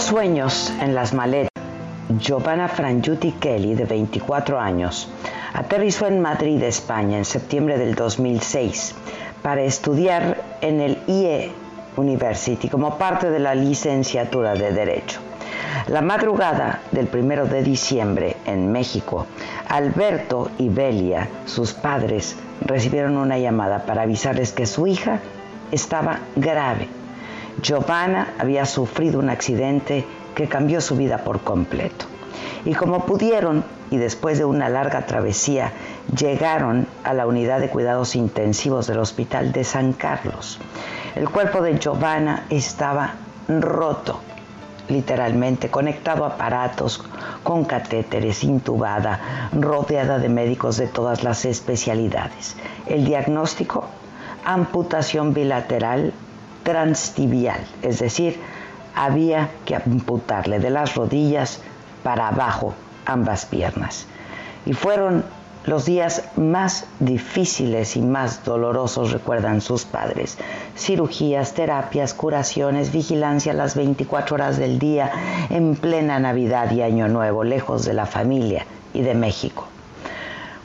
Sueños en las maletas. Giovanna Frangiuti Kelly, de 24 años, aterrizó en Madrid, España, en septiembre del 2006 para estudiar en el IE University como parte de la licenciatura de Derecho. La madrugada del 1 de diciembre en México, Alberto y Belia, sus padres, recibieron una llamada para avisarles que su hija estaba grave Giovanna había sufrido un accidente que cambió su vida por completo. Y como pudieron, y después de una larga travesía, llegaron a la unidad de cuidados intensivos del Hospital de San Carlos. El cuerpo de Giovanna estaba roto, literalmente, conectado a aparatos, con catéteres, intubada, rodeada de médicos de todas las especialidades. El diagnóstico, amputación bilateral transtibial, es decir, había que amputarle de las rodillas para abajo ambas piernas. Y fueron los días más difíciles y más dolorosos, recuerdan sus padres. Cirugías, terapias, curaciones, vigilancia las 24 horas del día, en plena Navidad y Año Nuevo, lejos de la familia y de México.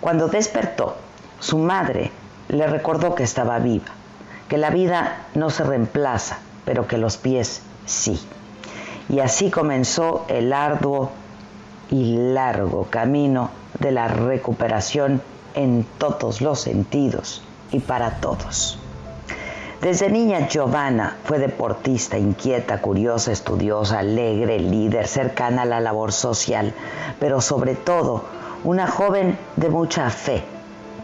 Cuando despertó, su madre le recordó que estaba viva que la vida no se reemplaza, pero que los pies sí. Y así comenzó el arduo y largo camino de la recuperación en todos los sentidos y para todos. Desde niña Giovanna fue deportista, inquieta, curiosa, estudiosa, alegre, líder, cercana a la labor social, pero sobre todo una joven de mucha fe,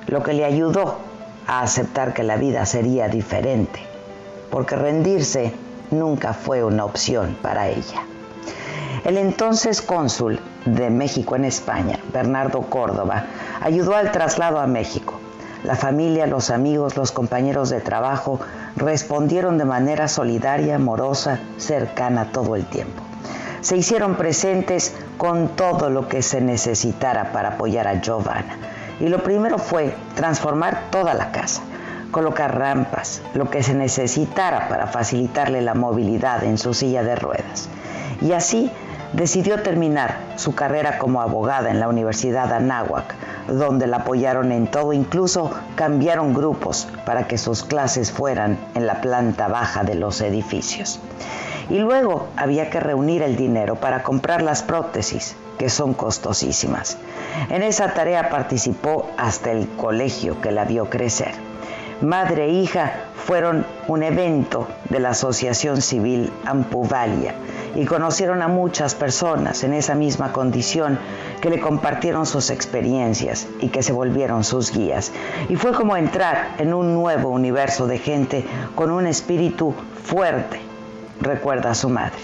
lo que le ayudó a aceptar que la vida sería diferente, porque rendirse nunca fue una opción para ella. El entonces cónsul de México en España, Bernardo Córdoba, ayudó al traslado a México. La familia, los amigos, los compañeros de trabajo respondieron de manera solidaria, amorosa, cercana todo el tiempo. Se hicieron presentes con todo lo que se necesitara para apoyar a Giovanna y lo primero fue transformar toda la casa, colocar rampas, lo que se necesitara para facilitarle la movilidad en su silla de ruedas. Y así decidió terminar su carrera como abogada en la Universidad Anáhuac, donde la apoyaron en todo, incluso cambiaron grupos para que sus clases fueran en la planta baja de los edificios. Y luego había que reunir el dinero para comprar las prótesis, que son costosísimas. En esa tarea participó hasta el colegio que la vio crecer. Madre e hija fueron un evento de la Asociación Civil Ampuvalia y conocieron a muchas personas en esa misma condición que le compartieron sus experiencias y que se volvieron sus guías. Y fue como entrar en un nuevo universo de gente con un espíritu fuerte, recuerda a su madre.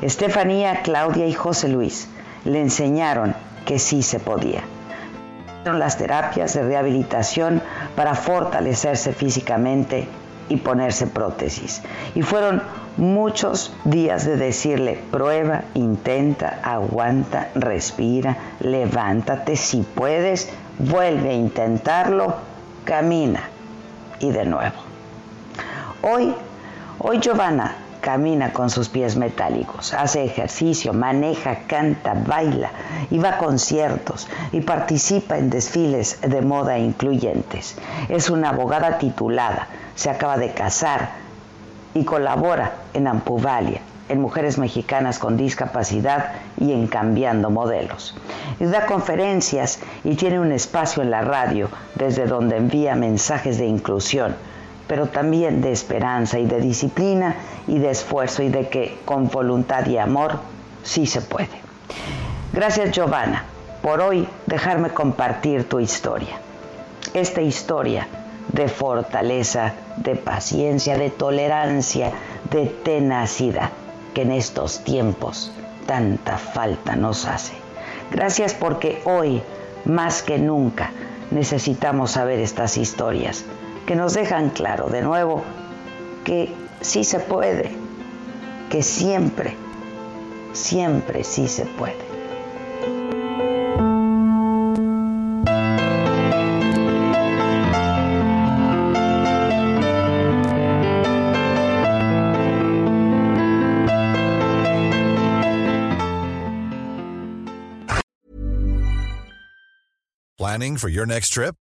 Estefanía, Claudia y José Luis le enseñaron que sí se podía. Las terapias de rehabilitación para fortalecerse físicamente y ponerse prótesis. Y fueron muchos días de decirle, prueba, intenta, aguanta, respira, levántate, si puedes, vuelve a intentarlo, camina. Y de nuevo. Hoy, hoy Giovanna camina con sus pies metálicos, hace ejercicio, maneja, canta, baila y va a conciertos y participa en desfiles de moda incluyentes. Es una abogada titulada, se acaba de casar y colabora en Ampuvalia, en Mujeres Mexicanas con Discapacidad y en Cambiando Modelos. Y da conferencias y tiene un espacio en la radio desde donde envía mensajes de inclusión pero también de esperanza y de disciplina y de esfuerzo y de que con voluntad y amor sí se puede. Gracias Giovanna por hoy dejarme compartir tu historia. Esta historia de fortaleza, de paciencia, de tolerancia, de tenacidad que en estos tiempos tanta falta nos hace. Gracias porque hoy, más que nunca, necesitamos saber estas historias que nos dejan claro de nuevo que sí se puede, que siempre, siempre sí se puede. Planning for your next trip?